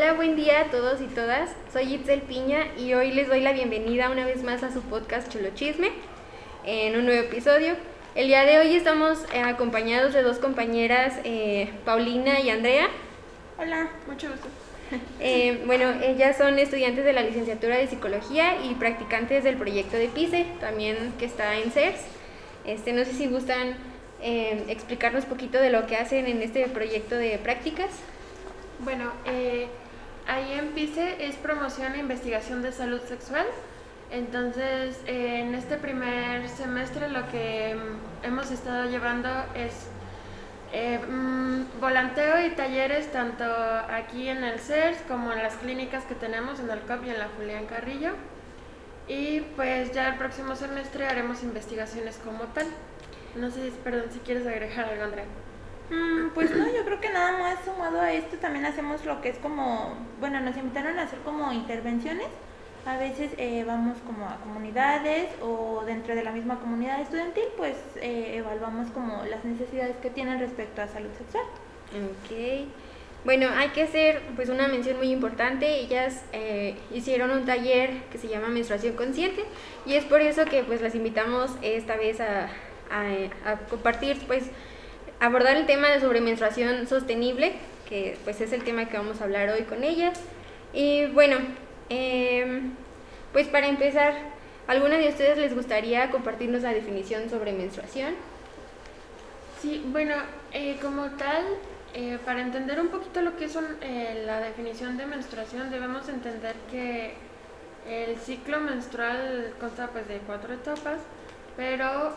Hola, buen día a todos y todas. Soy Itzel Piña y hoy les doy la bienvenida una vez más a su podcast Chulo Chisme en un nuevo episodio. El día de hoy estamos eh, acompañados de dos compañeras, eh, Paulina y Andrea. Hola, mucho gusto. Eh, bueno, ellas son estudiantes de la licenciatura de Psicología y practicantes del proyecto de PISE, también que está en CERS. Este, no sé si gustan explicarnos un poquito de lo que hacen en este proyecto de prácticas. Bueno, eh, ahí en PICE es promoción e investigación de salud sexual. Entonces, en este primer semestre lo que mm, hemos estado llevando es eh, mm, volanteo y talleres tanto aquí en el CERS como en las clínicas que tenemos en el COP y en la Julián Carrillo. Y pues ya el próximo semestre haremos investigaciones como tal. No sé, perdón, si quieres agregar algo, Andrea. Mm, pues no, yo creo que nada más sumado a esto también hacemos lo que es como, bueno, nos invitaron a hacer como intervenciones. A veces eh, vamos como a comunidades o dentro de la misma comunidad estudiantil, pues eh, evaluamos como las necesidades que tienen respecto a salud sexual. Ok. Bueno, hay que hacer pues una mención muy importante. Ellas eh, hicieron un taller que se llama menstruación consciente y es por eso que pues las invitamos esta vez a, a, a compartir pues abordar el tema de sobre menstruación sostenible, que pues es el tema que vamos a hablar hoy con ellas. Y bueno, em, pues para empezar, ¿alguna de ustedes les gustaría compartirnos la definición sobre menstruación? Sí, bueno, eh, como tal, eh, para entender un poquito lo que es eh, la definición de menstruación, debemos entender que el ciclo menstrual consta pues de cuatro etapas pero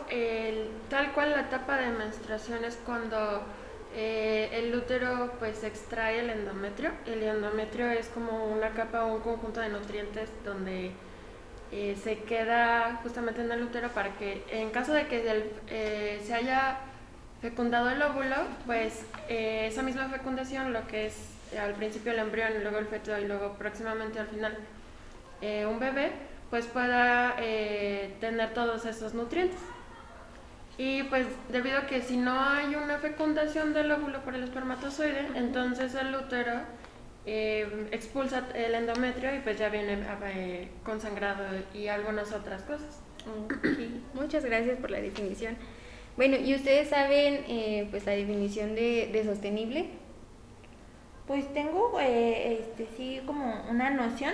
tal cual la etapa de menstruación es cuando eh, el útero pues extrae el endometrio. El endometrio es como una capa o un conjunto de nutrientes donde eh, se queda justamente en el útero para que en caso de que eh, se haya fecundado el óvulo, pues esa misma fecundación, lo que es al principio el embrión, luego el feto y luego próximamente al final un bebé, pues pueda eh, tener todos esos nutrientes. Y pues debido a que si no hay una fecundación del óvulo por el espermatozoide, entonces el útero eh, expulsa el endometrio y pues ya viene eh, consangrado y algunas otras cosas. Muchas gracias por la definición. Bueno, ¿y ustedes saben pues la definición de, de sostenible? Pues tengo, eh, este, sí, como una noción,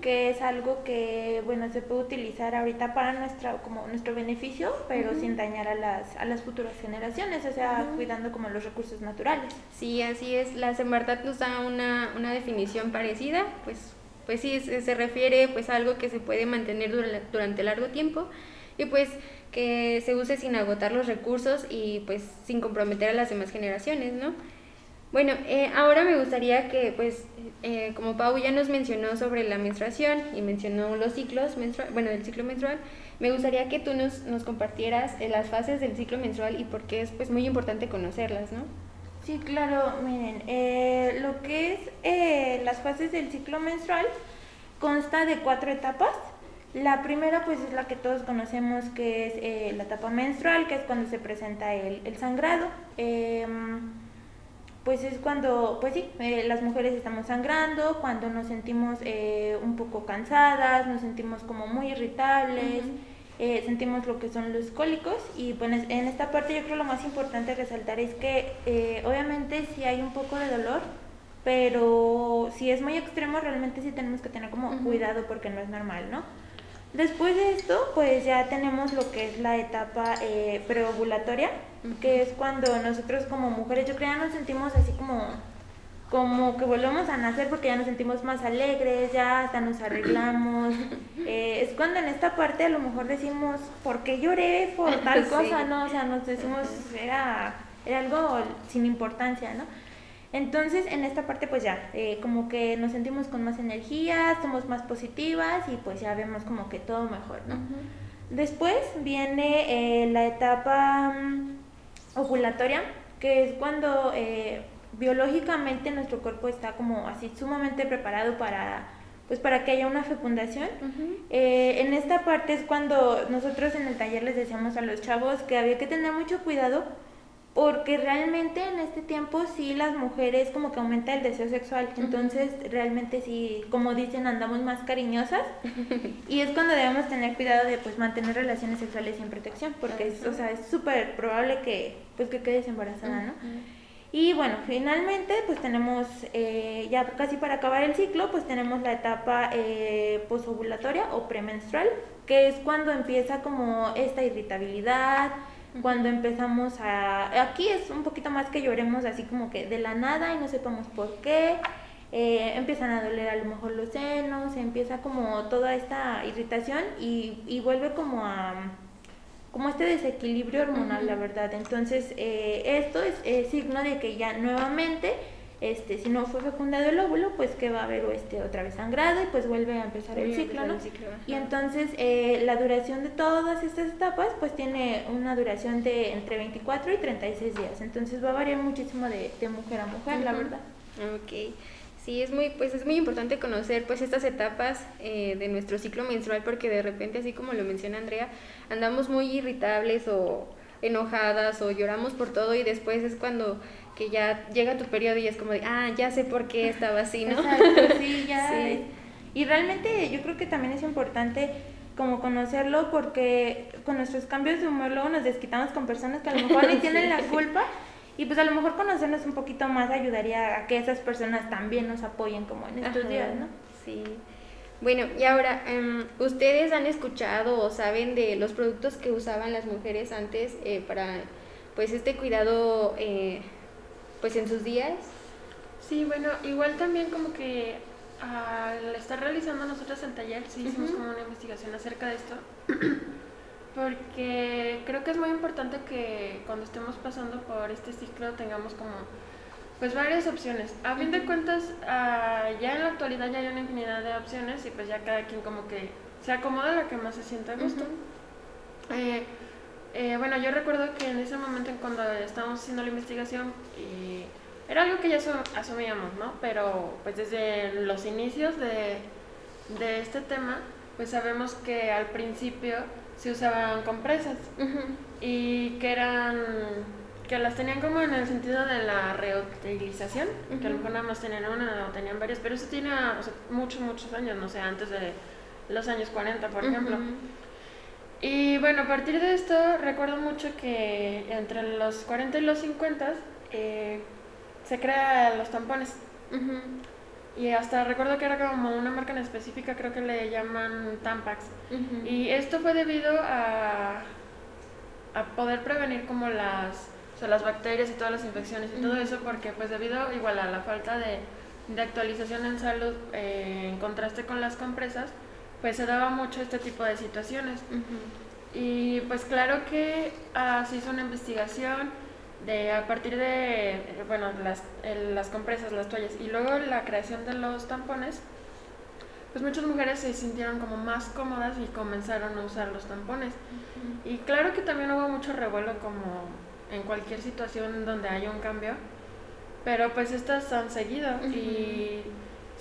que es algo que, bueno, se puede utilizar ahorita para nuestra, como nuestro beneficio, pero sin dañar a las, a las futuras generaciones, o sea, cuidando como los recursos naturales. Sí, así es. La Semartat nos da una, una definición parecida, pues, pues sí, se, refiere pues a algo que se puede mantener durante, durante largo tiempo y pues que se use sin agotar los recursos y pues sin comprometer a las demás generaciones, ¿no? Bueno, eh, ahora me gustaría que, pues, eh, como Pau ya nos mencionó sobre la menstruación y mencionó los ciclos menstrual, bueno, el ciclo menstrual, me gustaría que tú nos, nos compartieras eh, las fases del ciclo menstrual y por qué es pues muy importante conocerlas, ¿no? Sí, claro, miren, lo que es las fases del ciclo menstrual consta de cuatro etapas. La primera pues es la que todos conocemos que es la etapa menstrual, que es cuando se presenta el, el sangrado. Pues es cuando, pues sí, eh, las mujeres estamos sangrando, cuando nos sentimos eh, un poco cansadas, nos sentimos como muy irritables, eh, sentimos lo que son los cólicos. Y bueno, en esta parte yo creo lo más importante resaltar es que obviamente sí hay un poco de dolor, pero si es muy extremo realmente sí tenemos que tener como cuidado porque no es normal, ¿no? Después de esto, pues ya tenemos lo que es la etapa preovulatoria, que es cuando nosotros como mujeres, yo creo ya nos sentimos así como, como que volvemos a nacer porque ya nos sentimos más alegres, ya hasta nos arreglamos. Eh, es cuando en esta parte a lo mejor decimos, ¿por qué lloré por tal cosa? ¿no? O sea, nos decimos, era, era algo sin importancia, ¿no? Entonces, en esta parte, pues ya, eh, como que nos sentimos con más energía, somos más positivas y pues ya vemos como que todo mejor, ¿no? Después viene eh, la etapa mm, ovulatoria, que es cuando eh, biológicamente nuestro cuerpo está como así sumamente preparado para pues para que haya una fecundación. Eh, en esta parte es cuando nosotros en el taller les decíamos a los chavos que había que tener mucho cuidado porque realmente en este tiempo sí las mujeres como que aumenta el deseo sexual, entonces realmente sí, como dicen, andamos más cariñosas y es cuando debemos tener cuidado de pues mantener relaciones sexuales sin protección, porque es, o sea, es súper probable que pues que quedes embarazada, ¿no? Y bueno, finalmente pues tenemos, eh, ya casi para acabar el ciclo, pues tenemos la etapa eh, posovulatoria o premenstrual, que es cuando empieza como esta irritabilidad, cuando empezamos a... Aquí es un poquito más que lloremos así como que de la nada y no sepamos por qué. Eh, empiezan a doler a lo mejor los senos, empieza como toda esta irritación y, y vuelve como a como este desequilibrio hormonal, la verdad. Entonces, eh, esto es, signo de que ya nuevamente, este, si no fue fecundado el óvulo, pues que va a haber este, otra vez sangrado y pues vuelve a empezar el ciclo, ¿no? y entonces, eh, la duración de todas estas etapas, pues tiene una duración de entre 24 y 36 días. Entonces, va a variar muchísimo de, mujer a mujer, la verdad. Ok. Sí, es muy, pues es muy importante conocer pues estas etapas eh, de nuestro ciclo menstrual porque de repente, así como lo menciona Andrea, andamos muy irritables o enojadas o lloramos por todo y después es cuando que ya llega tu periodo y es como de, ah, ya sé por qué estaba así, ¿no? Exacto, sí, ya. Y realmente yo creo que también es importante como conocerlo porque con nuestros cambios de humor luego nos desquitamos con personas que a lo mejor ni tienen la culpa y pues a lo mejor conocernos un poquito más ayudaría a que esas personas también nos apoyen como en estos días, ¿no? Sí. Bueno, y ahora, em, ¿ustedes han escuchado o saben de los productos que usaban las mujeres antes eh, para pues este cuidado eh, pues en sus días? Sí, bueno, igual también como que al estar realizando nosotros el taller, sí hicimos como una investigación acerca de esto. porque creo que es muy importante que cuando estemos pasando por este ciclo tengamos como pues varias opciones. A fin de cuentas, ah, ya en la actualidad ya hay una infinidad de opciones y pues ya cada quien como que se acomoda la que más se sienta a gusto. Eh, eh, bueno, yo recuerdo que en ese momento en cuando estábamos haciendo la investigación y era algo que ya asumíamos, ¿no? Pero pues desde los inicios de, de este tema, pues sabemos que al principio se usaban compresas y que eran que las tenían como en el sentido de la reutilización, que a lo mejor nada más tenían una o tenían varias, pero eso tiene muchos, muchos años, no sé, antes de los años 40, por ejemplo. Y bueno, a partir de esto recuerdo mucho que entre los 40 y los 50 eh, se crean los tampones. Y hasta recuerdo que era como una marca en específica, creo que le llaman Tampax. Y esto fue debido a, a poder prevenir como las, o sea, las bacterias y todas las infecciones y todo eso, porque pues debido igual a la falta de, de actualización en salud eh, en contraste con las compresas, pues se daba mucho este tipo de situaciones. Y pues claro que uh, se hizo una investigación de a partir de, bueno, las, las compresas, las toallas y luego la creación de los tampones, pues muchas mujeres se sintieron como más cómodas y comenzaron a usar los tampones. Y claro que también hubo mucho revuelo como en cualquier situación donde haya un cambio, pero pues estas han seguido y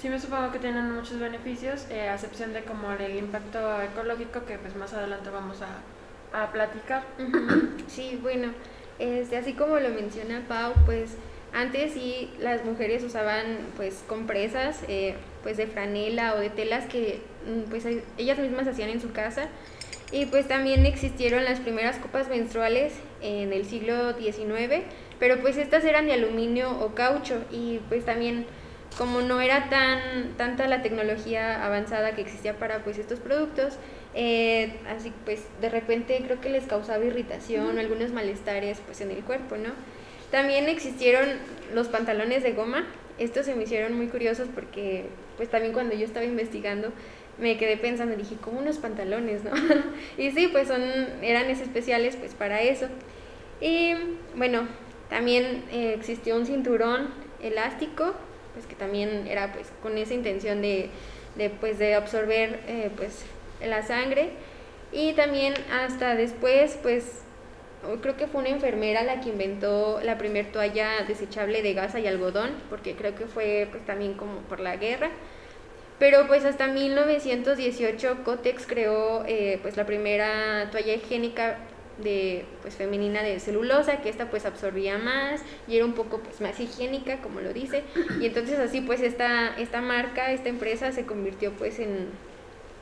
sí me supongo que tienen muchos beneficios, eh, a excepción de como el impacto ecológico que pues más adelante vamos a, a platicar. Sí, bueno. Este, así como lo menciona Pau, pues antes sí las mujeres usaban pues compresas eh, pues de franela o de telas que mm, pues ellas mismas hacían en su casa y pues también existieron las primeras copas menstruales en el siglo XIX, pero pues estas eran de aluminio o caucho y pues también como no era tan tanta la tecnología avanzada que existía para pues estos productos, eh, así pues de repente creo que les causaba irritación, algunos malestares pues en el cuerpo, ¿no? También existieron los pantalones de goma, estos se me hicieron muy curiosos porque pues también cuando yo estaba investigando me quedé pensando, dije, ¿cómo unos pantalones, no? y sí, pues son, eran especiales pues para eso. Y bueno, también eh, existió un cinturón elástico, pues que también era pues con esa intención de, de pues de absorber eh, pues la sangre. Y también hasta después pues creo que fue una enfermera la que inventó la primer toalla desechable de gasa y algodón porque creo que fue pues también como por la guerra. Pero pues hasta 1918 Cotex creó eh, pues la primera toalla higiénica de pues femenina de celulosa que esta pues absorbía más y era un poco pues más higiénica como lo dice. Y entonces así pues esta esta marca esta empresa se convirtió pues en,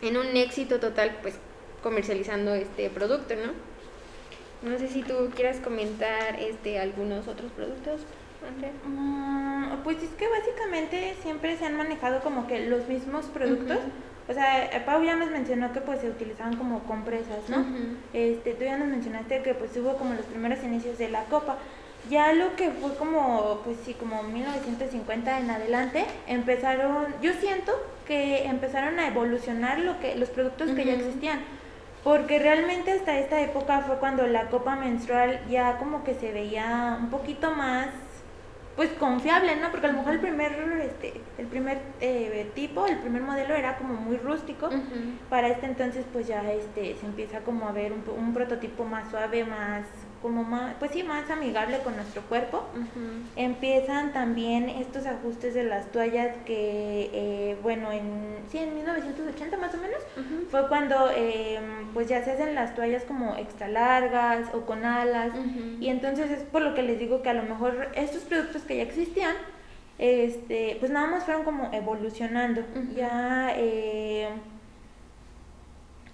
en un éxito total pues comercializando este producto no no sé si tú quieras comentar este algunos otros productos Andrea. Mm, pues es que básicamente siempre se han manejado como que los mismos productos o sea, Pau ya nos mencionó que pues se utilizaban como compresas, ¿no? Este, tú ya nos mencionaste que pues hubo como los primeros inicios de la copa. Ya lo que fue como, pues sí, como 1950 en adelante, empezaron, yo siento que empezaron a evolucionar lo que, los productos que ya existían. Porque realmente hasta esta época fue cuando la copa menstrual ya como que se veía un poquito más pues confiable, ¿no? Porque a lo mejor el primer, este, el primer eh, tipo, el primer modelo era como muy rústico. Para este entonces, pues ya este, se empieza como a ver un, un prototipo más suave, más como más, pues sí, más amigable con nuestro cuerpo. Empiezan también estos ajustes de las toallas que, eh, bueno, en, sí, en 1980 más o menos, fue cuando em, pues ya se hacen las toallas como extra largas o con alas. Y entonces es por lo que les digo que a lo mejor estos productos que ya existían, este, pues nada más fueron como evolucionando. Ya... Eh,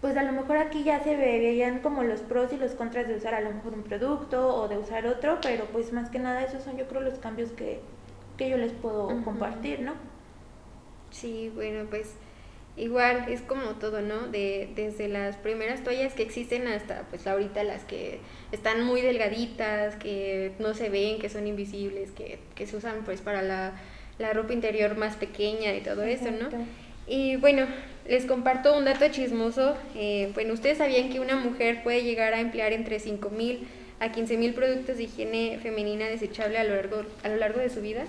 pues a lo mejor aquí ya se veían como los pros y los contras de usar a lo mejor un producto o de usar otro, pero pues más que nada esos son yo creo los cambios que, que yo les puedo compartir, ¿no? Sí, bueno, pues igual es como todo, ¿no? De, desde las primeras toallas que existen hasta pues ahorita las que están muy delgaditas, que no se ven, que son invisibles, que, que se usan pues para la, la ropa interior más pequeña y todo eso, ¿no? Y bueno, les comparto un dato chismoso. Eh, bueno, ¿ustedes sabían que una mujer puede llegar a emplear entre 5.000 a 15.000 productos de higiene femenina desechable a lo largo, a lo largo de su vida?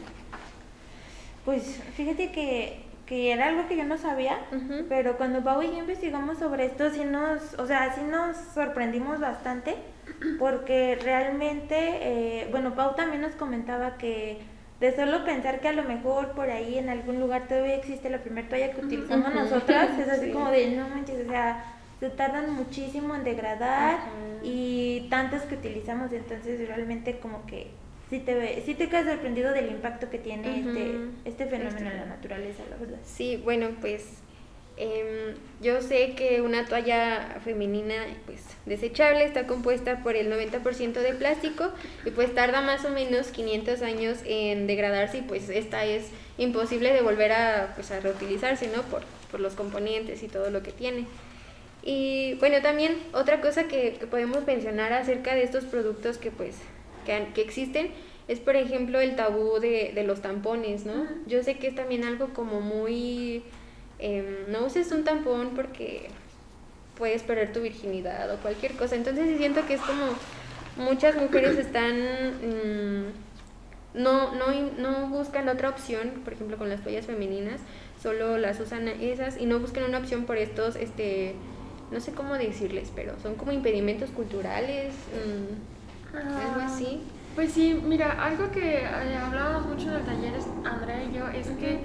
Pues fíjate que, que era algo que yo no sabía, pero cuando Pau y yo investigamos sobre esto, sí nos, o sea, sí nos sorprendimos bastante, porque realmente, eh, bueno, Pau también nos comentaba que de solo pensar que a lo mejor por ahí en algún lugar todavía existe la primera toalla que utilizamos nosotras, es así como de, no manches, o sea, se tardan muchísimo en degradar y tantas que utilizamos, entonces realmente como que sí te, sí te quedas sorprendido del impacto que tiene este, este fenómeno en la naturaleza, la verdad. Sí, bueno, pues Em, yo sé que una toalla femenina pues desechable está compuesta por el 90% de plástico y pues tarda más o menos 500 años en degradarse y pues esta es imposible de volver a, pues, a reutilizarse, ¿no? Por, por los componentes y todo lo que tiene. Y bueno, también otra cosa que, que podemos mencionar acerca de estos productos que pues que, que existen es por ejemplo el tabú de, de los tampones, ¿no? Yo sé que es también algo como muy Em, no uses un tampón porque puedes perder tu virginidad o cualquier cosa. Entonces siento que es como muchas mujeres están... Mm, no, no, no buscan otra opción, por ejemplo con las toallas femeninas, solo las usan esas y no buscan una opción por estos, este, no sé cómo decirles, pero son como impedimentos culturales, mm, algo ah, así. Pues sí, mira, algo que eh, hablábamos mucho en el taller, Andrea y yo, es que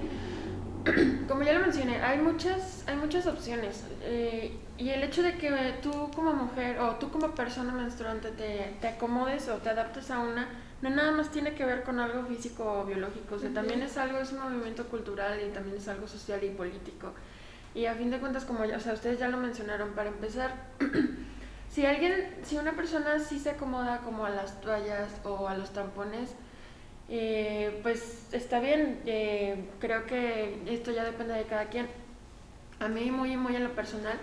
como ya lo mencioné, hay muchas, hay muchas opciones. Eh, y el hecho de que tú como mujer o tú como persona menstruante te, te, acomodes o te adaptes a una, no nada más tiene que ver con algo físico o biológico. O sea, también es algo, es un movimiento cultural y también es algo social y político. Y a fin de cuentas, como ya, o sea, ustedes ya lo mencionaron, para empezar, si alguien, si una persona sí se acomoda como a las toallas o a los tampones, eh, pues está bien, eh, creo que esto ya depende de cada quien. A mí muy, muy en lo personal,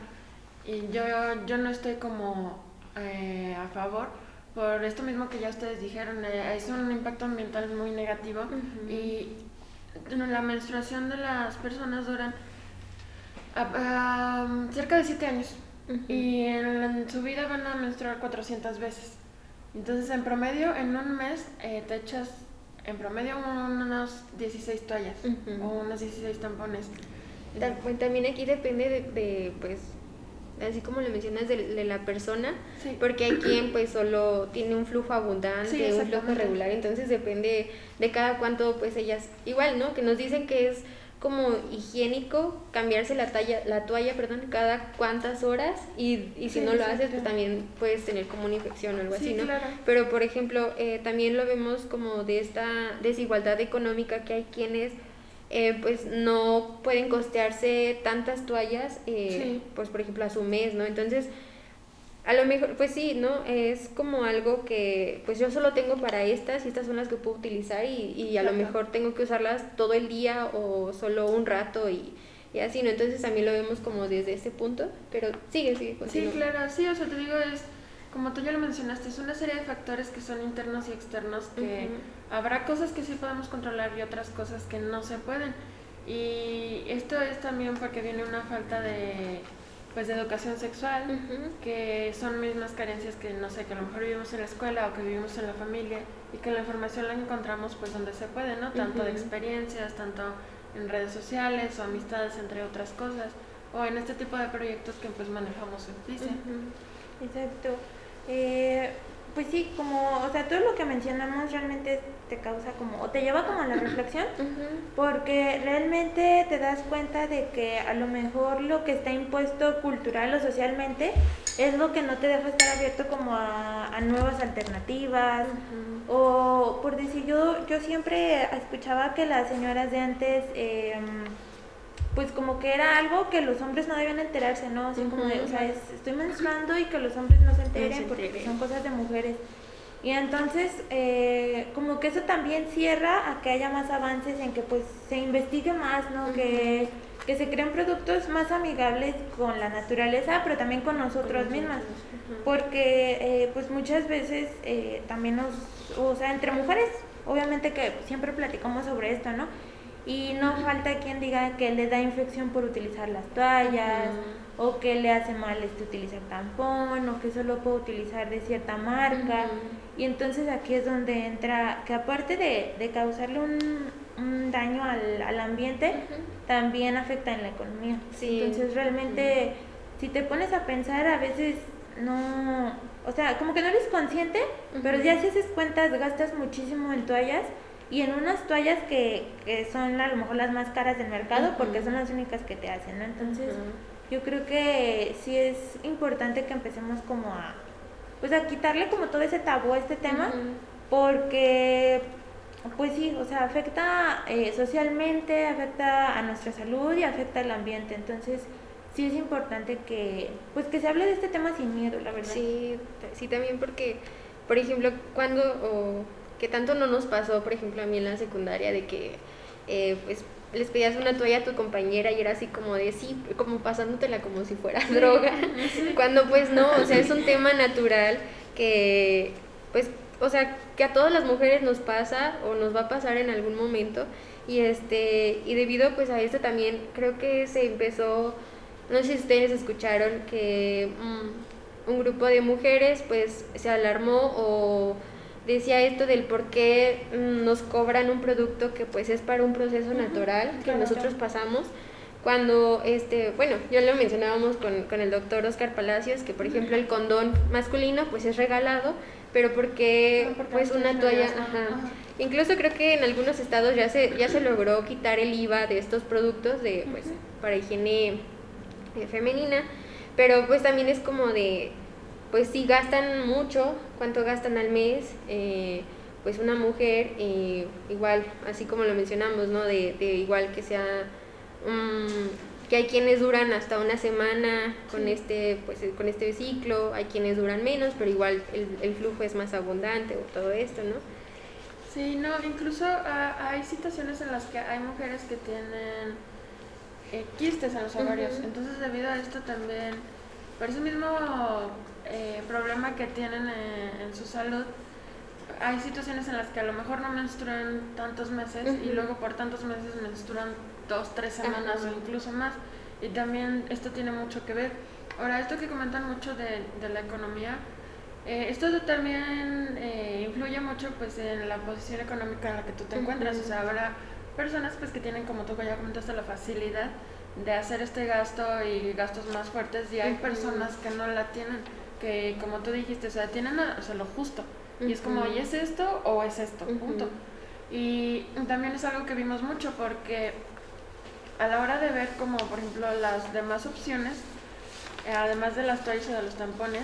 y yo, yo no estoy como eh, a favor, por esto mismo que ya ustedes dijeron, es un impacto ambiental muy negativo y la menstruación de las personas duran cerca de 7 años y en, en, su vida van a menstruar 400 veces. Entonces, en promedio, en un mes te echas en promedio unas 16 toallas o unos 16 tampones. También aquí depende de, pues, así como lo mencionas, de, la persona, porque hay quien pues solo tiene un flujo abundante, un flujo regular, entonces depende de cada cuánto pues ellas, igual, ¿no? Que nos dicen que es como higiénico cambiarse la talla, la toalla, perdón, cada cuantas horas y, y si no lo haces, pues también puedes tener como una infección o algo así, ¿no? Pero por ejemplo, eh, también lo vemos como de esta desigualdad económica que hay quienes eh, pues no pueden costearse tantas toallas, eh, pues por ejemplo a su mes, ¿no? Entonces, a lo mejor, pues sí, ¿no? Es como algo que, pues yo solo tengo para estas y estas son las que puedo utilizar y, y a lo mejor tengo que usarlas todo el día o solo un rato y, y así, ¿no? Entonces también lo vemos como desde ese punto, pero sigue, sigue, continúa. Sí, claro, sí, o sea, te digo, es, como tú ya lo mencionaste, es una serie de factores que son internos y externos que habrá cosas que sí podemos controlar y otras cosas que no se pueden. Y esto es también porque viene una falta de pues de educación sexual, que son mismas carencias que no sé, que a lo mejor vivimos en la escuela o que vivimos en la familia y que la información la encontramos pues donde se puede, ¿no? Tanto de experiencias, tanto en redes sociales o amistades entre otras cosas o en este tipo de proyectos que pues manejamos en. Exacto. Eh, pues sí, como, o sea, todo lo que mencionamos realmente te causa como, o te lleva como a la reflexión, porque realmente te das cuenta de que a lo mejor lo que está impuesto cultural o socialmente es lo que no te deja estar abierto como a, nuevas alternativas, o por decir, yo, yo siempre escuchaba que las señoras de antes... Eh, pues como que era algo que los hombres no debían enterarse, ¿no? Así como de, o sea, estoy menstruando y que los hombres no se enteren porque son cosas de mujeres. Y entonces, eh, como que eso también cierra a que haya más avances en que pues se investigue más, ¿no? que, que se creen productos más amigables con la naturaleza, pero también con nosotros mismas. Porque eh, pues muchas veces eh, también nos, o sea, entre mujeres, obviamente que siempre platicamos sobre esto, ¿no? Y no falta quien diga que le da infección por utilizar las toallas, o que le hace mal este utilizar tampón, o que solo puede utilizar de cierta marca. Y entonces aquí es donde entra, que aparte de, de causarle un, daño al, al ambiente, también afecta en la economía. Entonces realmente, si te pones a pensar, a veces no, o sea, como que no eres consciente, pero ya si haces cuentas, gastas muchísimo en toallas y en unas toallas que, que son a lo mejor las más caras del mercado porque son las únicas que te hacen, ¿no? Entonces, yo creo que sí es importante que empecemos como a, pues a quitarle como todo ese tabú a este tema, porque, pues sí, o sea, afecta eh, socialmente, afecta a nuestra salud y afecta al ambiente, entonces sí es importante que, pues que se hable de este tema sin miedo, la verdad. Sí, sí también porque, por ejemplo, cuando que tanto no nos pasó, por ejemplo, a mí en la secundaria, de que eh, pues les pedías una toalla a tu compañera y era así como de sí, como pasándotela como si fuera droga, cuando pues no, o sea, es un tema natural que pues, o sea, que a todas las mujeres nos pasa o nos va a pasar en algún momento. Y este, y debido pues a esto también creo que se empezó, no sé si ustedes escucharon que mm, un grupo de mujeres pues se alarmó o decía esto del por qué mm, nos cobran un producto que pues es para un proceso natural que nosotros pasamos cuando este bueno yo lo mencionábamos con, con el doctor Oscar Palacios que por ejemplo el condón masculino pues es regalado pero porque pues una toalla incluso creo que en algunos estados ya se ya se logró quitar el IVA de estos productos de pues para higiene eh, femenina pero pues también es como de pues sí gastan mucho, cuánto gastan al mes, eh, pues una mujer, eh, igual, así como lo mencionamos, ¿no? De, de igual que sea, que hay quienes duran hasta una semana con este, pues con este ciclo, hay quienes duran menos, pero igual el, el flujo es más abundante o todo esto, ¿no? Sí, no, incluso ah, hay situaciones en las que hay mujeres que tienen eh, quistes en los ovarios, entonces debido a esto también, por eso mismo eh, problema que tienen eh, en su salud, hay situaciones en las que a lo mejor no menstruan tantos meses y luego por tantos meses menstruan dos, tres semanas o incluso más. Y también esto tiene mucho que ver. Ahora, esto que comentan mucho de, de la economía, eh, esto también influye mucho pues en la posición económica en la que tú te encuentras. O sea, habrá personas pues que tienen, como tú ya comentaste, la facilidad de hacer este gasto y gastos más fuertes y hay personas que no la tienen que como tú dijiste, o sea, tienen o sea, lo justo. Y es como, ¿y es esto o es esto? Punto. Y también es algo que vimos mucho porque a la hora de ver como por ejemplo las demás opciones, eh, además de las toallas o de los tampones,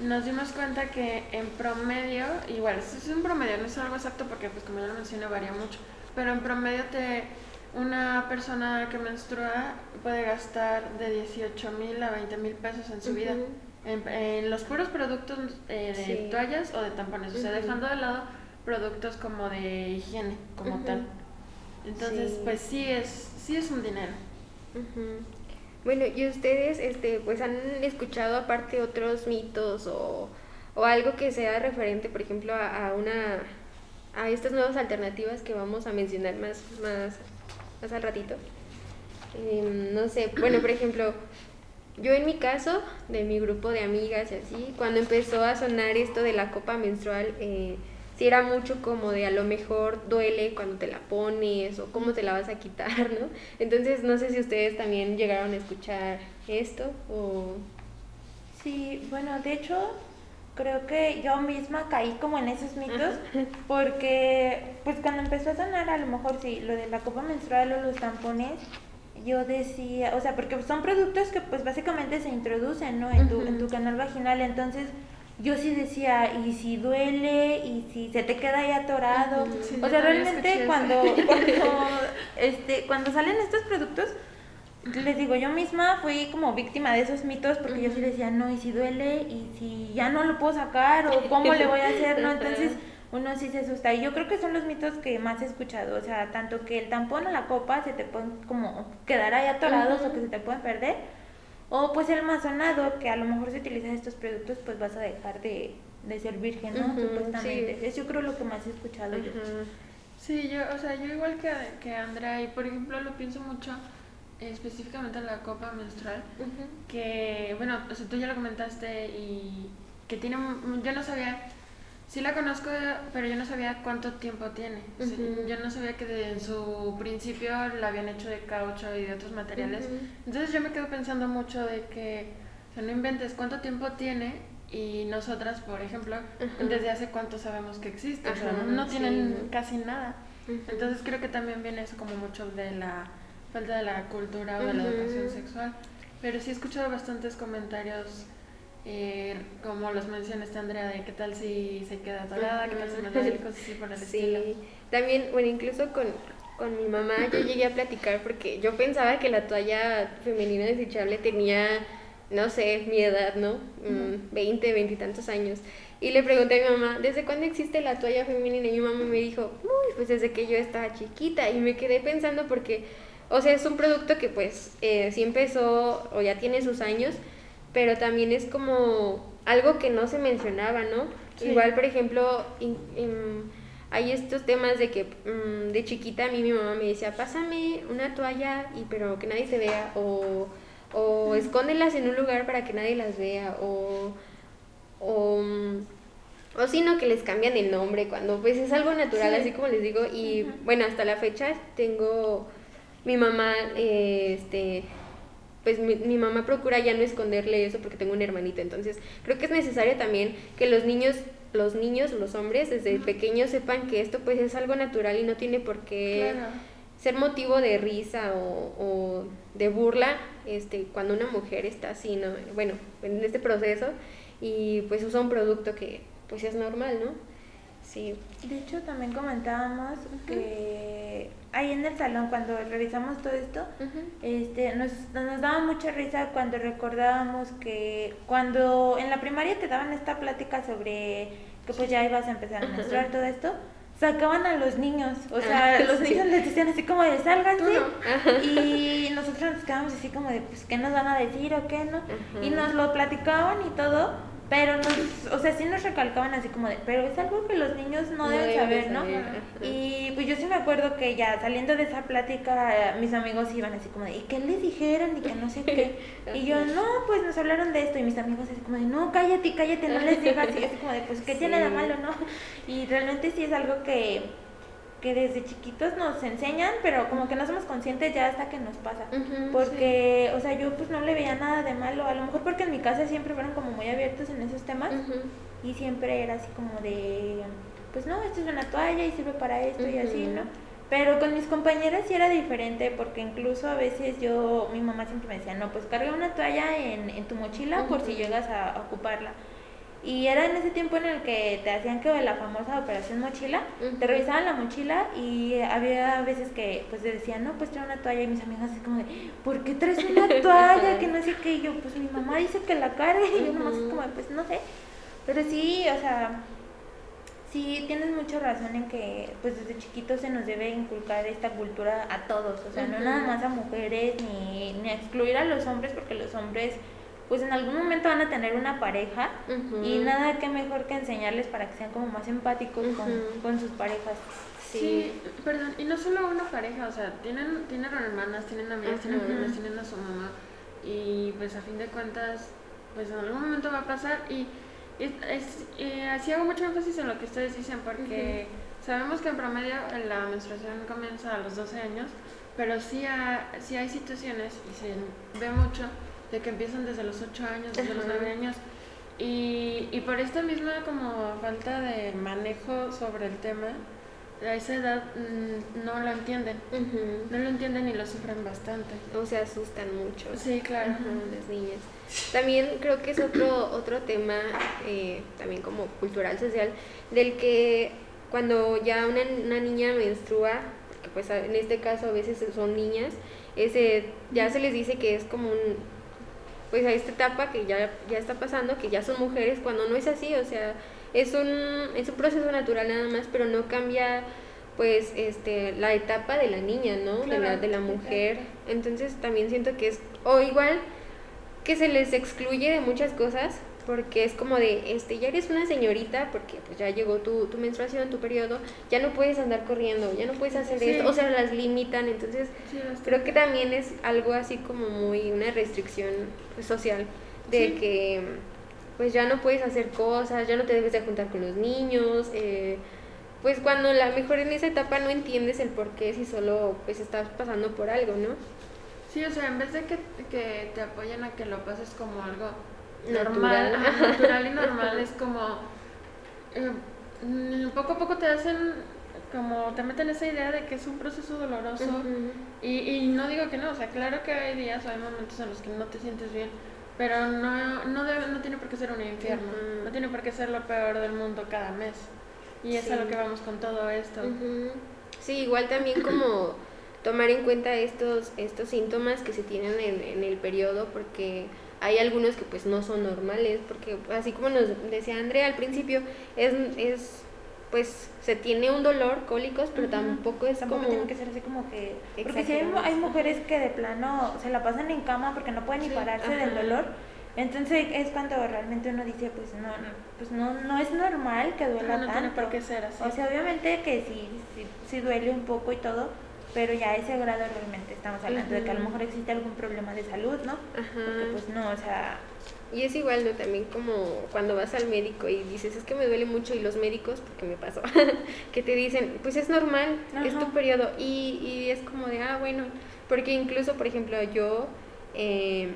nos dimos cuenta que en promedio, igual, es un promedio, no es algo exacto porque pues como ya lo mencioné varía mucho, pero en promedio te una persona que menstrua puede gastar de 18 mil a 20 mil pesos en su vida en, los puros productos eh, de toallas o de tampones, o sea, dejando de lado productos como de higiene, como tal. Entonces, pues sí es, sí es un dinero. Bueno, ¿y ustedes este, pues han escuchado aparte otros mitos o, o algo que sea referente, por ejemplo, a, una a estas nuevas alternativas que vamos a mencionar más, más, más al ratito? Em, no sé, bueno, por ejemplo, yo en mi caso, de mi grupo de amigas y así, cuando empezó a sonar esto de la copa menstrual, eh, si era mucho como de a lo mejor duele cuando te la pones o cómo te la vas a quitar, ¿no? Entonces no sé si ustedes también llegaron a escuchar esto o... Sí, bueno, de hecho creo que yo misma caí como en esos mitos porque pues cuando empezó a sonar a lo mejor sí, lo de la copa menstrual o los tampones, yo decía, o sea, porque son productos que pues básicamente se introducen, ¿no? En tu, en tu canal vaginal, entonces yo sí decía, y si duele, y si se te queda ahí atorado. o sea, realmente cuando, cuando, este, cuando salen estos productos, les digo, yo misma fui como víctima de esos mitos porque yo sí decía, no, y si duele, y si ya no lo puedo sacar, o cómo le voy a hacer, ¿no? Entonces uno sí se asusta. Y yo creo que son los mitos que más he escuchado, o sea, tanto que el tampón o la copa se te pueden como quedar ahí atorados o que se te pueden perder o pues el más sonado, que a lo mejor si utilizas estos productos, pues vas a dejar de, ser virgen, ¿no? Supuestamente. Es yo creo lo que más he escuchado yo. Sí, yo, o sea, yo igual que, que Andrea, y por ejemplo lo pienso mucho específicamente en la copa menstrual, que, bueno, o sea, tú ya lo comentaste y que tiene, yo no sabía Sí la conozco, pero yo no sabía cuánto tiempo tiene. yo no sabía que en su principio la habían hecho de caucho y de otros materiales. Entonces yo me quedo pensando mucho de que, o sea, no inventes cuánto tiempo tiene y nosotras, por ejemplo, desde hace cuánto sabemos que existe. o sea, no, tienen casi nada. Entonces creo que también viene eso como mucho de la falta de la cultura o de la educación sexual. Pero sí he escuchado bastantes comentarios eh, como los mencionaste Andrea, de qué tal si se queda atorada, qué tal si no duele, cosas así por el sí. También, bueno, incluso con, con mi mamá yo llegué a platicar porque yo pensaba que la toalla femenina desechable tenía, no sé, mi edad, ¿no? 20, 20 y tantos años. Y le pregunté a mi mamá, ¿desde cuándo existe la toalla femenina? Y mi mamá me dijo, uy, pues desde que yo estaba chiquita. Y me quedé pensando porque, o sea, es un producto que pues eh, sí empezó o ya tiene sus años, pero también es como algo que no se mencionaba, ¿no? Igual, por ejemplo, hay estos temas de que mm, de chiquita a mí mi mamá me decía, pásame una toalla, y pero que nadie se vea, o, o escóndelas en un lugar para que nadie las vea, o, o, mm, o sino que les cambian el nombre cuando pues es algo natural, así como les digo, y bueno, hasta la fecha tengo mi mamá, eh, este pues mi, mi, mamá procura ya no esconderle eso porque tengo una hermanita. Entonces, creo que es necesario también que los niños, los niños, los hombres, desde pequeños sepan que esto pues es algo natural y no tiene por qué ser motivo de risa o, o, de burla este, cuando una mujer está así, ¿no? Bueno, en este proceso y pues usa un producto que pues es normal, ¿no? Sí. De hecho, también comentábamos que ahí en el salón, cuando revisamos todo esto, este, nos, nos daba mucha risa cuando recordábamos que cuando en la primaria te daban esta plática sobre que pues ya ibas a empezar a menstruar todo esto, sacaban a los niños, o sea, los niños. les decían así como de sálganse y nosotros nos quedamos así como de pues qué nos van a decir o qué no, y nos lo platicaban y todo pero nos, o sea, sí nos recalcaban así como de, pero es algo que los niños no, deben saber, ¿no? Y pues yo sí me acuerdo que ya saliendo de esa plática, mis amigos iban así como de, ¿y qué les dijeron? Y que no sé qué. y yo, no, pues nos hablaron de esto. Y mis amigos así como de, no, cállate, cállate, no les digas. Y así como de, pues, ¿qué tiene de malo, no? Y realmente sí es algo que que desde chiquitos nos enseñan, pero como que no somos conscientes ya hasta que nos pasa. porque, o sea, yo pues no le veía nada de malo, a lo mejor porque en mi casa siempre fueron como muy abiertos en esos temas y siempre era así como de, pues no, esto es una toalla y sirve para esto y así, ¿no? Pero con mis compañeras sí era diferente porque incluso a veces yo, mi mamá siempre me decía, no, pues carga una toalla en, en tu mochila por si llegas a, ocuparla. Y era en ese tiempo en el que te hacían que la famosa operación mochila, te revisaban la mochila y había veces que pues te decían, no, pues trae una toalla y mis amigas así como de, ¿por qué traes una toalla? que no sé qué, y yo, pues mi mamá dice que la cargue y yo nomás como, pues no sé. Pero sí, o sea, Sí, tienes mucha razón en que pues desde chiquitos se nos debe inculcar esta cultura a todos, o sea, no nada más a mujeres ni, ni excluir a los hombres porque los hombres pues en algún momento van a tener una pareja y nada que mejor que enseñarles para que sean como más empáticos con, sus parejas. Sí. perdón, y no solo una pareja, o sea, tienen, tienen hermanas, tienen amigas, tienen hermanas, tienen a su mamá y pues a fin de cuentas pues en algún momento va a pasar y es, eh, así hago mucho énfasis en lo que ustedes dicen porque sabemos que en promedio la menstruación comienza a los 12 años, pero sí, hay situaciones y se ve mucho de que empiezan desde los 8 años, desde los 9 años. Y, y por esta misma como falta de manejo sobre el tema, a esa edad mm, no lo entienden. No lo entienden y lo sufren bastante. O se asustan mucho. Sí, claro. Las niñas. También creo que es otro, otro tema, eh, también como cultural, social, del que cuando ya una, una niña menstrua, porque pues en este caso a veces son niñas, ese, ya se les dice que es como un, pues a esta etapa que ya, ya está pasando, que ya son mujeres, cuando no es así, o sea, es un, es un proceso natural nada más, pero no cambia pues este la etapa de la niña, ¿no? de la, de la mujer. Entonces también siento que es, o igual que se les excluye de muchas cosas, porque es como de, este, ya eres una señorita, porque pues ya llegó tu, tu menstruación, tu periodo, ya no puedes andar corriendo, ya no puedes hacer esto, o sea, las limitan, entonces creo que también es algo así como muy, una restricción pues, social, de que pues ya no puedes hacer cosas, ya no te debes de juntar con los niños, eh, pues cuando la mejor en esa etapa no entiendes el por qué si solo pues estás pasando por algo, ¿no? Sí, o sea, en vez de que, que te apoyen a que lo pases como algo normal, natural, y normal, es como eh, poco a poco te hacen como te meten esa idea de que es un proceso doloroso. Y, y no digo que no, o sea, claro que hay días o hay momentos en los que no te sientes bien, pero no, no, debe, no tiene por qué ser un infierno, no tiene por qué ser lo peor del mundo cada mes. Y es a lo que vamos con todo esto. Sí, igual también como tomar en cuenta estos, estos síntomas que se tienen en, el periodo, porque hay algunos que pues no son normales, porque así como nos decía Andrea al principio, es, es pues se tiene un dolor, cólicos, pero tampoco es tampoco como... tiene que ser así como que... Porque si hay, mujeres que de plano se la pasan en cama porque no pueden ni pararse del dolor, entonces es cuando realmente uno dice, pues no, pues no, no es normal que duela no, no tanto. por qué ser así. O sea, obviamente que sí, sí, sí duele un poco y todo, pero ya a ese grado realmente estamos hablando de que a lo mejor existe algún problema de salud, ¿no? Porque pues no, o sea... Y es igual, ¿no? También como cuando vas al médico y dices, es que me duele mucho, y los médicos, porque me pasó, que te dicen, pues es normal, es tu periodo, y, y es como de, ah, bueno, porque incluso, por ejemplo, yo... Eh,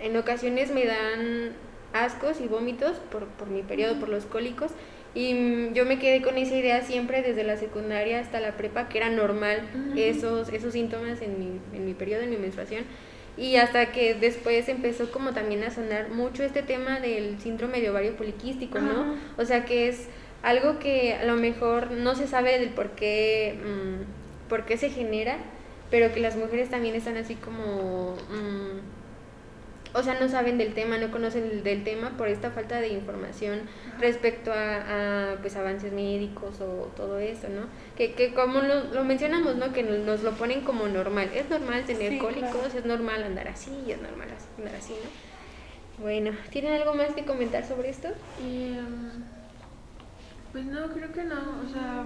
en ocasiones me dan ascos y vómitos por, por mi periodo, por los cólicos, y yo me quedé con esa idea siempre desde la secundaria hasta la prepa, que era normal esos, esos síntomas en mi, en mi periodo, en mi menstruación. Y hasta que después empezó como también a sonar mucho este tema del síndrome de ovario poliquístico, ¿no? O sea que es algo que a lo mejor no se sabe del por qué, mm, por qué se genera, pero que las mujeres también están así como... Mm, o sea, no saben del tema, no conocen del tema por esta falta de información respecto a, pues avances médicos o todo eso, ¿no? Que, que como lo, mencionamos, ¿no? Que nos, lo ponen como normal. Es normal tener cólicos, es normal andar así, es normal andar así, ¿no? Bueno, ¿tienen algo más que comentar sobre esto? Em, pues no, creo que no, o sea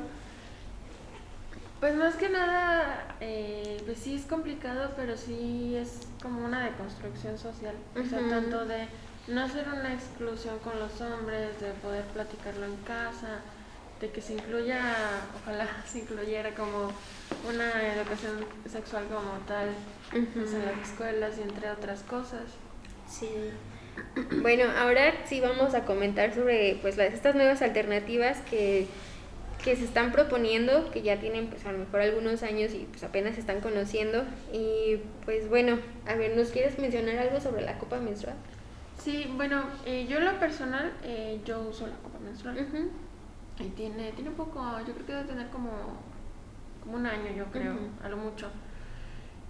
pues más que nada, eh, pues sí es complicado, pero sí es como una deconstrucción social. O sea, tanto de no hacer una exclusión con los hombres, de poder platicarlo en casa, de que se incluya, ojalá se incluyera como una educación sexual como tal pues, en las escuelas y entre otras cosas. Sí. Bueno, ahora sí vamos a comentar sobre pues las, estas nuevas alternativas que que se están proponiendo, que ya tienen pues a lo mejor algunos años y pues apenas se están conociendo. Y pues bueno, a ver, ¿nos quieres mencionar algo sobre la copa menstrual? Sí, bueno, eh, yo en lo personal, eh, yo uso la copa menstrual. Y tiene, tiene un poco, yo creo que debe tener como, como un año, yo creo, a lo mucho.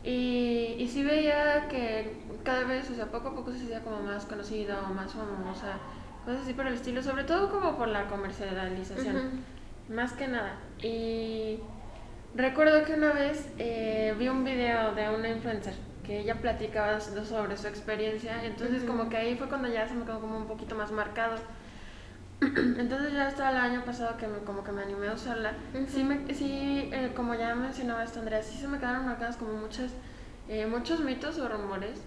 Y, y sí veía que cada vez, o sea, poco a poco se hacía como más conocida o más famosa, cosas así por el estilo, sobre todo como por la comercialización, más que nada. Y recuerdo que una vez eh, vi un video de una influencer que ella platicaba sobre su experiencia, entonces como que ahí fue cuando ya se me quedó como un poquito más marcado. Entonces ya hasta el año pasado que me, como que me animé a usarla, sí, me, sí eh, como ya mencionaba esto Andrea, sí se me quedaron marcadas como muchas, eh, muchos mitos o rumores,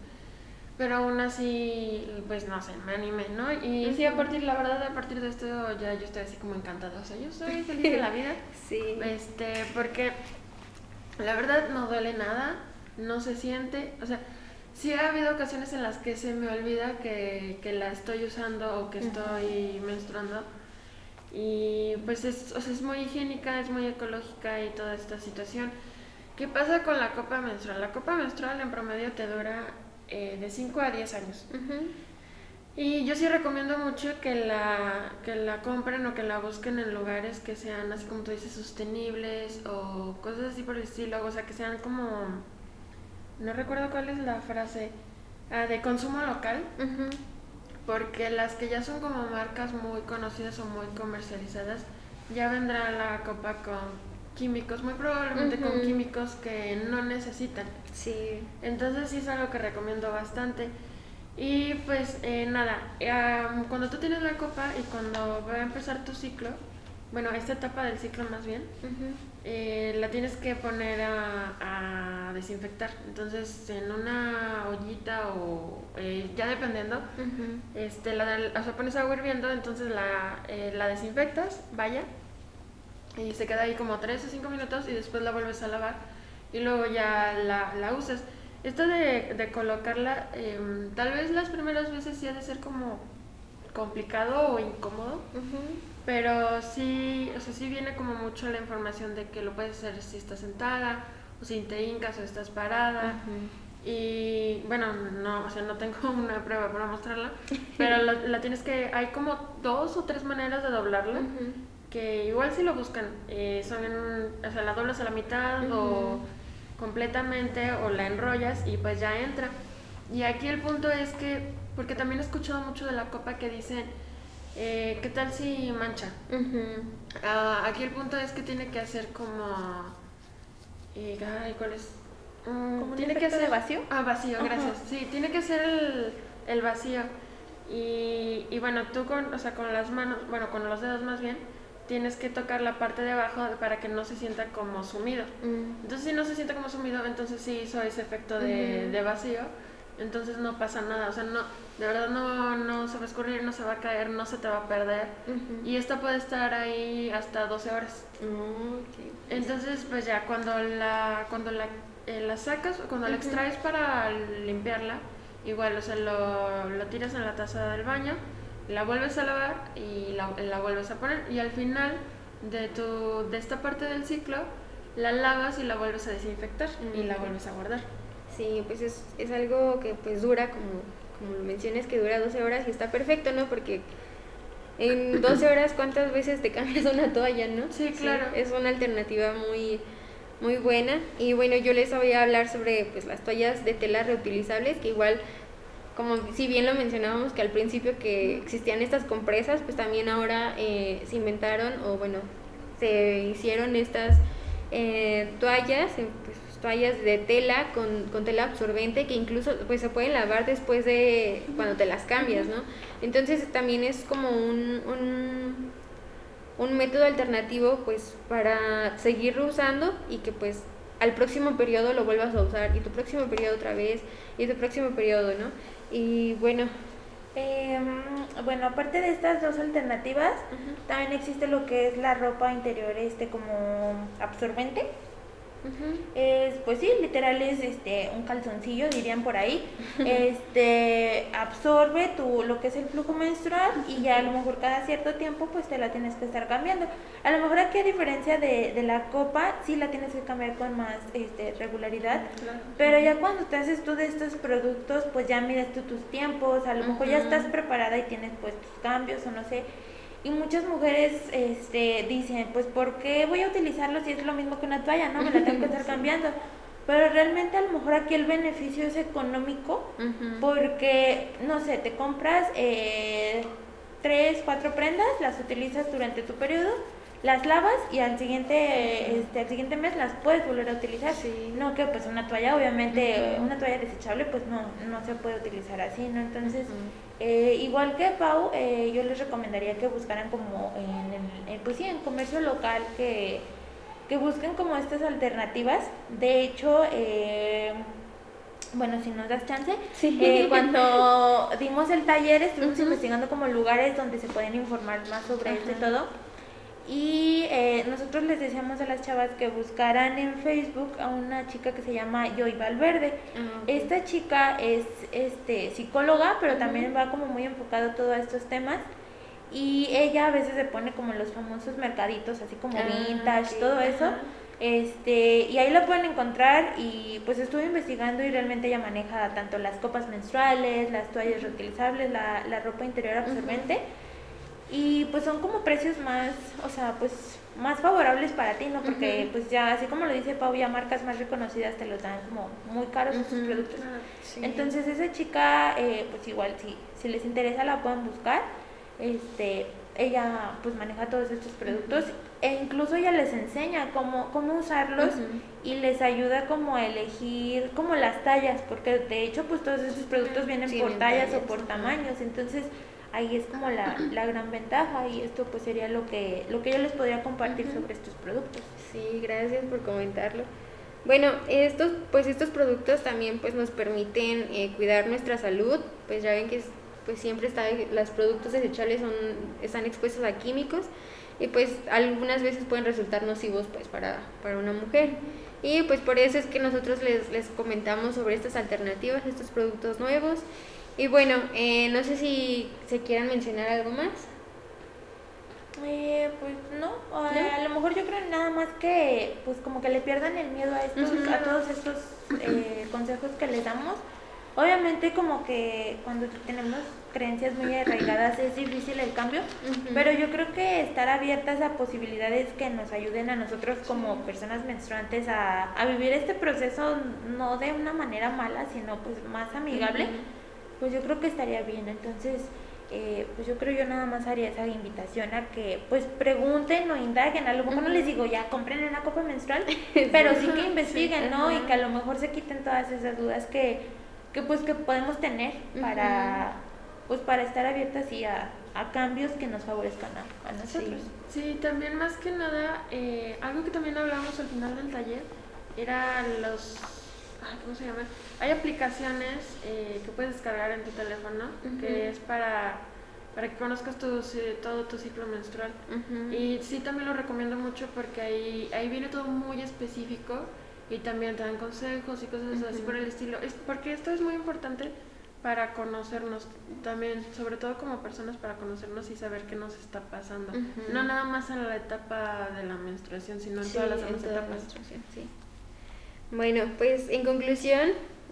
pero aún así, pues no sé, me animé, ¿no? Y sí, a partir, la verdad, a partir de esto ya yo estoy así como encantada, o sea, yo soy feliz de la vida, sí. este, porque la verdad no duele nada, no se siente, o sea, sí ha habido ocasiones en las que se me olvida que, que la estoy usando o que estoy menstruando. Y pues es, o sea, es muy higiénica, es muy ecológica y toda esta situación. ¿Qué pasa con la copa menstrual? La copa menstrual en promedio te dura eh, de 5 a 10 años. Y yo sí recomiendo mucho que la, que la compren o que la busquen en lugares que sean, así como tú dices, sostenibles o cosas así por el estilo, o sea, que sean como no recuerdo cuál es la frase, ah, de consumo local, porque las que ya son como marcas muy conocidas o muy comercializadas, ya vendrá la copa con químicos, muy probablemente con químicos que no necesitan. Sí. Entonces sí es algo que recomiendo bastante. Y pues eh, nada, cuando tú tienes la copa y cuando va a empezar tu ciclo, bueno, esta etapa del ciclo más bien, eh, la tienes que poner a, desinfectar. Entonces, en una ollita o eh, ya dependiendo, este, la, o sea, pones agua hirviendo, entonces la, eh, la desinfectas, vaya, y se queda ahí como 3 o 5 minutos y después la vuelves a lavar y luego ya la, la usas. Esto de, de colocarla, em, tal vez las primeras veces sí ha de ser como complicado o incómodo. Pero sí, o sea, sí viene como mucho la información de que lo puedes hacer si estás sentada, o si te hincas o estás parada. Y bueno, no, o sea, no tengo una prueba para mostrarla, pero la, tienes que, hay como dos o tres maneras de doblarla, que igual si lo buscan, eh, son, o sea, la doblas a la mitad o completamente o la enrollas y pues ya entra. Y aquí el punto es que, porque también he escuchado mucho de la copa que dicen, eh, ¿Qué tal si mancha? Ah, aquí el punto es que tiene que hacer como... Eh, ¿Cuál es? Mm, tiene que hacer vacío. Ah, vacío, gracias. Sí, tiene que ser el, el vacío. Y, y, bueno, tú con, o sea, con las manos, bueno, con los dedos más bien, tienes que tocar la parte de abajo para que no se sienta como sumido. Mm. Entonces, si no se siente como sumido, entonces sí hizo ese efecto de, de vacío entonces no pasa nada, o sea, no, de verdad no, no se va a escurrir, no se va a caer, no se te va a perder. Y esta puede estar ahí hasta 12 horas. Entonces, pues ya, cuando la, cuando la, eh, la sacas, cuando la extraes para limpiarla, igual, o sea, lo, lo, tiras en la taza del baño, la vuelves a lavar y la, la vuelves a poner. Y al final de, tu, de esta parte del ciclo, la lavas y la vuelves a desinfectar y la vuelves a guardar. Sí, pues es, es algo que pues dura, como, como mencionas, que dura 12 horas y está perfecto, ¿no? Porque en 12 horas, ¿cuántas veces te cambias una toalla, no? Sí, claro. es una alternativa muy, muy buena. Y bueno, yo les voy a hablar sobre pues, las toallas de tela reutilizables, que igual, como si bien lo mencionábamos, que al principio que existían estas compresas, pues también ahora eh, se inventaron, o bueno, se hicieron estas eh, toallas, eh, pues, toallas de tela con, con, tela absorbente que incluso pues se pueden lavar después de cuando te las cambias, ¿no? Entonces también es como un, un, un método alternativo pues para seguir usando y que pues al próximo periodo lo vuelvas a usar y tu próximo periodo otra vez y tu próximo periodo, ¿no? Y bueno, em, bueno, aparte de estas dos alternativas, también existe lo que es la ropa interior este como absorbente Es, pues sí, literal es este un calzoncillo, dirían por ahí. Este absorbe tu lo que es el flujo menstrual y ya a lo mejor cada cierto tiempo pues te la tienes que estar cambiando. A lo mejor aquí a diferencia de, de la copa, sí la tienes que cambiar con más este, regularidad. Pero ya cuando te haces tú de estos productos, pues ya miras tú tus tiempos, a lo mejor ya estás preparada y tienes pues tus cambios o no sé y muchas mujeres este, dicen, pues ¿por qué voy a utilizarlo si es lo mismo que una toalla? No, me la tengo que estar cambiando. Pero realmente a lo mejor aquí el beneficio es económico porque, no sé, te compras eh, tres, cuatro prendas, las utilizas durante tu periodo, las lavas y al siguiente, este, al siguiente mes las puedes volver a utilizar. No que pues una toalla, obviamente, una toalla desechable pues no, no se puede utilizar así, ¿no? Entonces... Eh, igual que Pau, eh, yo les recomendaría que buscaran como en, el, pues sí, en comercio local, que, que busquen como estas alternativas. De hecho, eh, bueno, si nos das chance, cuando dimos el taller estuvimos investigando como lugares donde se pueden informar más sobre esto y todo. Y eh, nosotros les decíamos a las chavas que buscaran en Facebook a una chica que se llama Joy Valverde. Ah, Esta chica es este, psicóloga, pero también va como muy enfocado a todos estos temas. Y ella a veces se pone como los famosos mercaditos, así como ah, vintage, todo eso. Este, y ahí lo pueden encontrar y pues estuve investigando y realmente ella maneja tanto las copas menstruales, las toallas reutilizables, la, la ropa interior absorbente y pues son como precios más, o sea, pues más favorables para ti, ¿no? Porque pues ya, así como lo dice Pau, ya marcas más reconocidas te los dan como muy caros sus productos. Ah, Entonces esa chica, eh, pues igual, si, si les interesa la pueden buscar. Este, ella pues maneja todos estos productos e incluso ella les enseña cómo, cómo usarlos y les ayuda como a elegir como las tallas, porque de hecho pues todos estos productos vienen por tallas, o por tamaños, entonces ahí es como la, la, gran ventaja y esto pues sería lo que, lo que yo les podría compartir sobre estos productos. Sí, gracias por comentarlo. Bueno, estos, pues estos productos también pues nos permiten eh, cuidar nuestra salud, pues ya ven que pues siempre está, los productos desechables son, están expuestos a químicos y pues algunas veces pueden resultar nocivos pues para, para una mujer. Y pues por eso es que nosotros les, les comentamos sobre estas alternativas, estos productos nuevos y bueno, eh, no sé si se quieran mencionar algo más. Eh, pues no, a lo mejor yo creo nada más que pues como que le pierdan el miedo a estos, a todos estos eh, consejos que les damos. Obviamente como que cuando tenemos creencias muy arraigadas es difícil el cambio, pero yo creo que estar abiertas a posibilidades que nos ayuden a nosotros como personas menstruantes a, a vivir este proceso no de una manera mala, sino pues más amigable pues yo creo que estaría bien. Entonces, eh, pues yo creo yo nada más haría esa invitación a que pues pregunten o indaguen. A lo mejor no les digo ya compren una copa menstrual, pero sí que investiguen, ¿no? Y que a lo mejor se quiten todas esas dudas que, que pues que podemos tener para pues para estar abiertas y a, a cambios que nos favorezcan a, nosotros. Sí. también más que nada, eh, algo que también hablamos al final del taller era los ¿cómo se llama? Hay aplicaciones eh, que puedes descargar en tu teléfono, que es para, para que conozcas tu, todo tu ciclo menstrual. Y sí, también lo recomiendo mucho porque ahí, ahí viene todo muy específico y también te dan consejos y cosas así por el estilo. Es, porque esto es muy importante para conocernos también, sobre todo como personas para conocernos y saber qué nos está pasando. No nada más en la etapa de la menstruación, sino en todas las demás etapas. Sí. Bueno, pues en conclusión,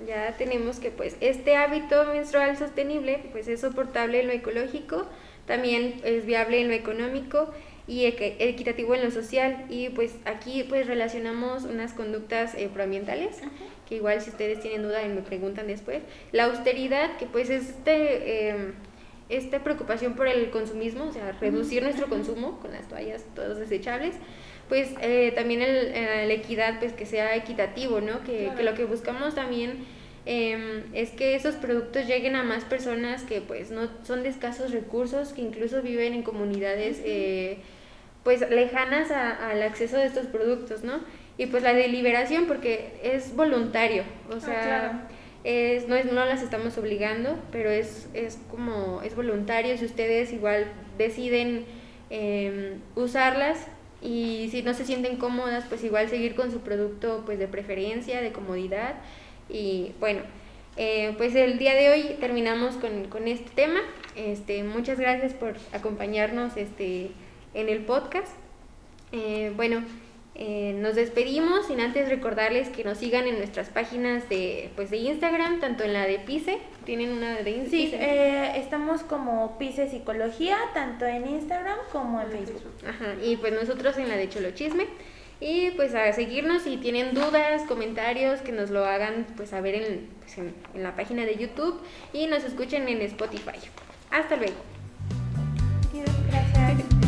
ya tenemos que pues este hábito menstrual sostenible pues es soportable en lo ecológico, también es viable en lo económico y equitativo en lo social. Y pues aquí pues relacionamos unas conductas eh, proambientales que igual si ustedes tienen duda y me preguntan después. La austeridad que pues es este em, esta preocupación por el consumismo o sea reducir nuestro consumo con las toallas todos desechables pues eh, también el, eh, la equidad, pues que sea equitativo, ¿no? Que, que lo que buscamos también em, es que esos productos lleguen a más personas que pues no son de escasos recursos, que incluso viven en comunidades eh, pues lejanas al acceso de estos productos, ¿no? Y pues la deliberación, porque es voluntario, o ah, sea... Es, no, es, no las estamos obligando, pero es, es como, es voluntario, si ustedes igual deciden em, usarlas, y si no se sienten cómodas, pues igual seguir con su producto pues de preferencia, de comodidad y bueno, eh, pues el día de hoy terminamos con, con, este tema. Este, muchas gracias por acompañarnos este, en el podcast. Eh, bueno, eh, nos despedimos sin antes recordarles que nos sigan en nuestras páginas de, pues de Instagram, tanto en la de PICE, tienen una de Instagram. Sí, eh, estamos como PICE Psicología, tanto en Instagram como en Facebook. Ajá, y pues nosotros en la de Cholo Chisme. Y pues a seguirnos si tienen dudas, comentarios, que nos lo hagan pues a ver en, pues, en, en la página de YouTube y nos escuchen en Spotify. Hasta luego. Gracias.